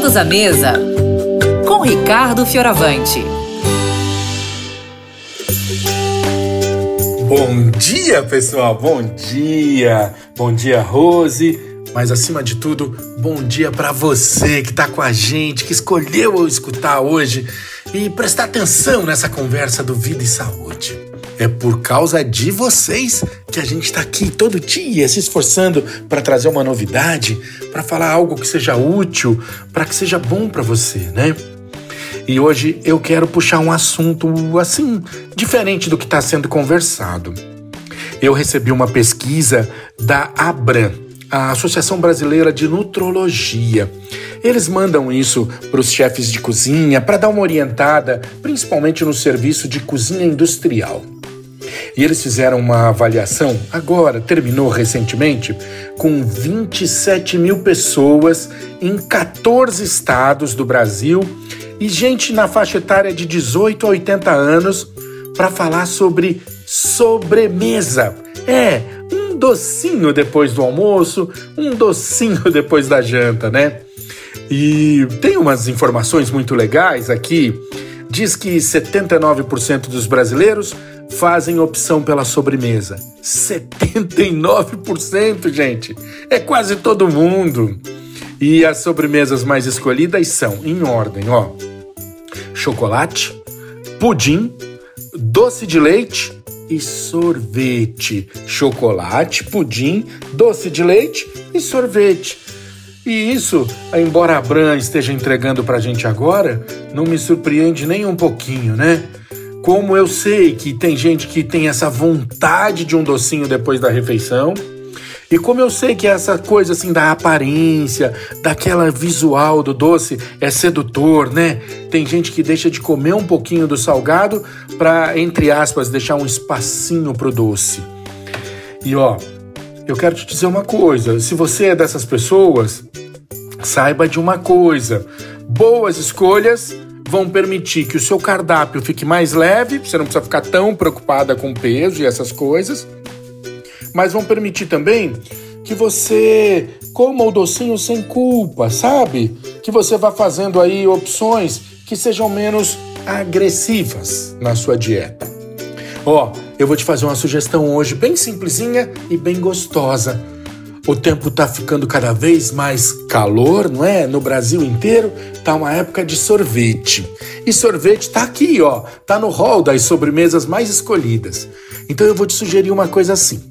Todos à mesa com Ricardo Fioravante. Bom dia, pessoal. Bom dia. Bom dia, Rose. Mas acima de tudo, bom dia para você que tá com a gente, que escolheu eu escutar hoje e prestar atenção nessa conversa do Vida e Saúde. É por causa de vocês que a gente está aqui todo dia se esforçando para trazer uma novidade, para falar algo que seja útil, para que seja bom para você, né? E hoje eu quero puxar um assunto assim, diferente do que está sendo conversado. Eu recebi uma pesquisa da Abram, a Associação Brasileira de Nutrologia. Eles mandam isso para os chefes de cozinha para dar uma orientada, principalmente no serviço de cozinha industrial. E eles fizeram uma avaliação, agora, terminou recentemente, com 27 mil pessoas em 14 estados do Brasil e gente na faixa etária de 18 a 80 anos para falar sobre sobremesa. É, um docinho depois do almoço, um docinho depois da janta, né? E tem umas informações muito legais aqui. Diz que 79% dos brasileiros fazem opção pela sobremesa. 79%, gente! É quase todo mundo! E as sobremesas mais escolhidas são, em ordem, ó: chocolate, pudim, doce de leite e sorvete. Chocolate, pudim, doce de leite e sorvete. E isso, embora a Bran esteja entregando pra gente agora, não me surpreende nem um pouquinho, né? Como eu sei que tem gente que tem essa vontade de um docinho depois da refeição, e como eu sei que essa coisa assim da aparência, daquela visual do doce é sedutor, né? Tem gente que deixa de comer um pouquinho do salgado para entre aspas deixar um espacinho pro doce. E ó, eu quero te dizer uma coisa, se você é dessas pessoas, saiba de uma coisa: boas escolhas vão permitir que o seu cardápio fique mais leve, você não precisa ficar tão preocupada com peso e essas coisas mas vão permitir também que você coma o docinho sem culpa, sabe? Que você vá fazendo aí opções que sejam menos agressivas na sua dieta. Ó, oh, eu vou te fazer uma sugestão hoje bem simplesinha e bem gostosa. O tempo tá ficando cada vez mais calor, não é? No Brasil inteiro tá uma época de sorvete. E sorvete tá aqui, ó, tá no hall das sobremesas mais escolhidas. Então eu vou te sugerir uma coisa assim.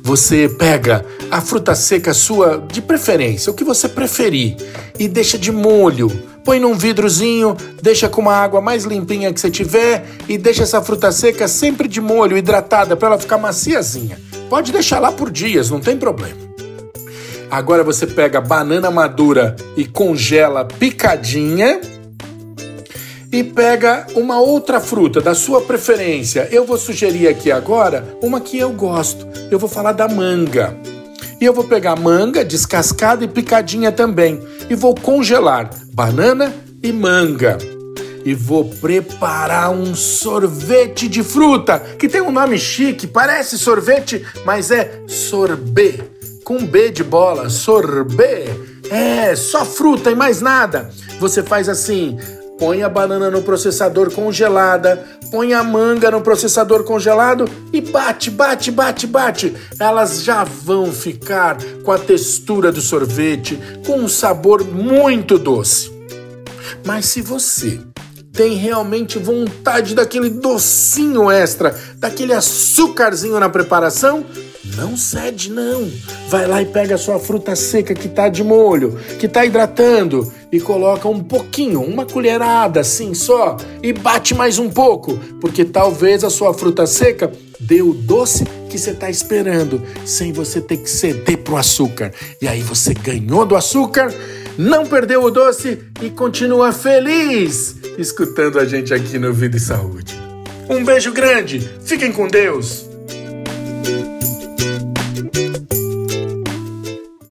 Você pega a fruta seca sua de preferência, o que você preferir, e deixa de molho. Põe num vidrozinho, deixa com uma água mais limpinha que você tiver e deixa essa fruta seca sempre de molho, hidratada, para ela ficar maciazinha. Pode deixar lá por dias, não tem problema. Agora você pega banana madura e congela picadinha e pega uma outra fruta da sua preferência. Eu vou sugerir aqui agora uma que eu gosto. Eu vou falar da manga. E eu vou pegar manga descascada e picadinha também e vou congelar banana e manga. E vou preparar um sorvete de fruta que tem um nome chique, parece sorvete, mas é sorbet. Com B de bola, sorbet. É, só fruta e mais nada. Você faz assim: põe a banana no processador congelada, põe a manga no processador congelado e bate, bate, bate, bate. Elas já vão ficar com a textura do sorvete, com um sabor muito doce. Mas se você tem realmente vontade daquele docinho extra, daquele açúcarzinho na preparação, não cede não. Vai lá e pega a sua fruta seca que tá de molho, que tá hidratando e coloca um pouquinho, uma colherada assim só e bate mais um pouco, porque talvez a sua fruta seca dê o doce que você tá esperando, sem você ter que ceder pro açúcar. E aí você ganhou do açúcar, não perdeu o doce e continua feliz escutando a gente aqui no Vida e Saúde. Um beijo grande, fiquem com Deus!